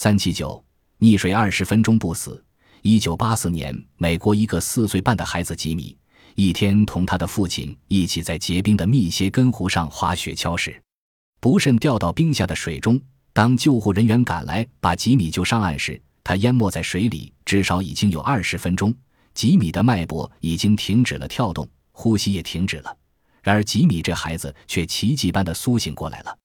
三七九溺水二十分钟不死。一九八四年美国一个四岁半的孩子吉米一天同他的父亲一起在结冰的密歇根湖上滑雪橇时不慎掉到冰下的水中。当救护人员赶来把吉米救上岸时他淹没在水里至少已经有二十分钟。吉米的脉搏已经停止了跳动呼吸也停止了。然而吉米这孩子却奇迹般的苏醒过来了。